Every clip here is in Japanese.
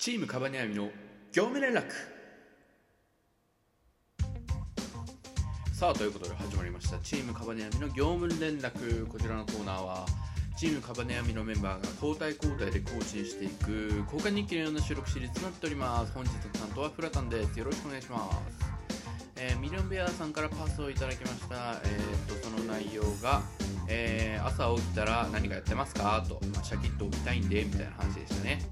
チームカバネアミの業務連絡。さあということで始まりました。チームカバネアミの業務連絡。こちらのコーナーはチームカバネアミのメンバーが交代交代で更新していく交換日記のような収録シリーズとなっております。本日の担当はフラタンです。よろしくお願いします。えー、ミリオンベアさんからパスをいただきました、えー、とその内容が、えー、朝起きたら何かやってますか？と、まあ、シャキッと起きたいんでみたいな話でしたね。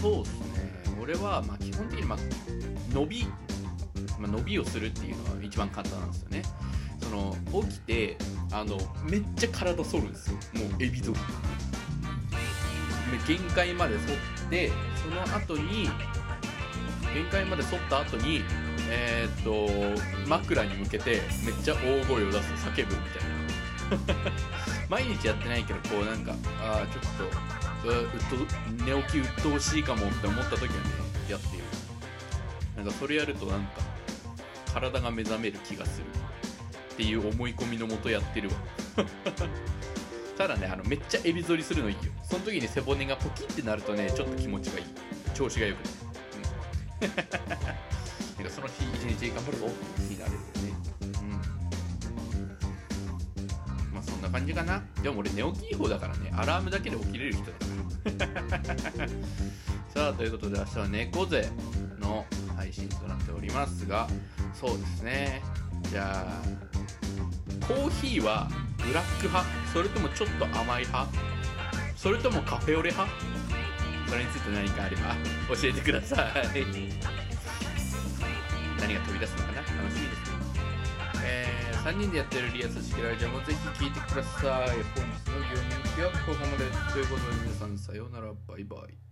そうですね。俺はまあ基本的にまあ伸び、まあ、伸びをするっていうのが一番簡単なんですよね。その起きてあのめっちゃ体反るんですよ。もうエビ反り限界まで反ってその後に限界まで反った後にえー、っと枕に向けてめっちゃ大声を出す叫ぶみたいな。毎日やってないけどこうなんかああちょっとうっと寝起き鬱陶しいかもって思った時はねやってる。なんかそれやるとなんか体が目覚める気がするっていう思い込みのもとやってるわ。ただねあのめっちゃエビ反りするのいい。よその時に背骨がポキってなるとねちょっと気持ちがいい。調子がよくなる、うん。なんかその日一日頑張るぞってになれるよね。な感じかな。でも俺寝起きいい方だからねアラームだけで起きれる人だから。さあということで明日は猫背の配信となっておりますがそうですね。じゃあコーヒーはブラック派？それともちょっと甘い派？それともカフェオレ派？それについて何かあれば教えてください。何が飛び出すのかな？楽しみです3人でやってるリアス式ラジオもぜひ聴いてください。本日の業務日はここまでということで皆さんさようならバイバイ。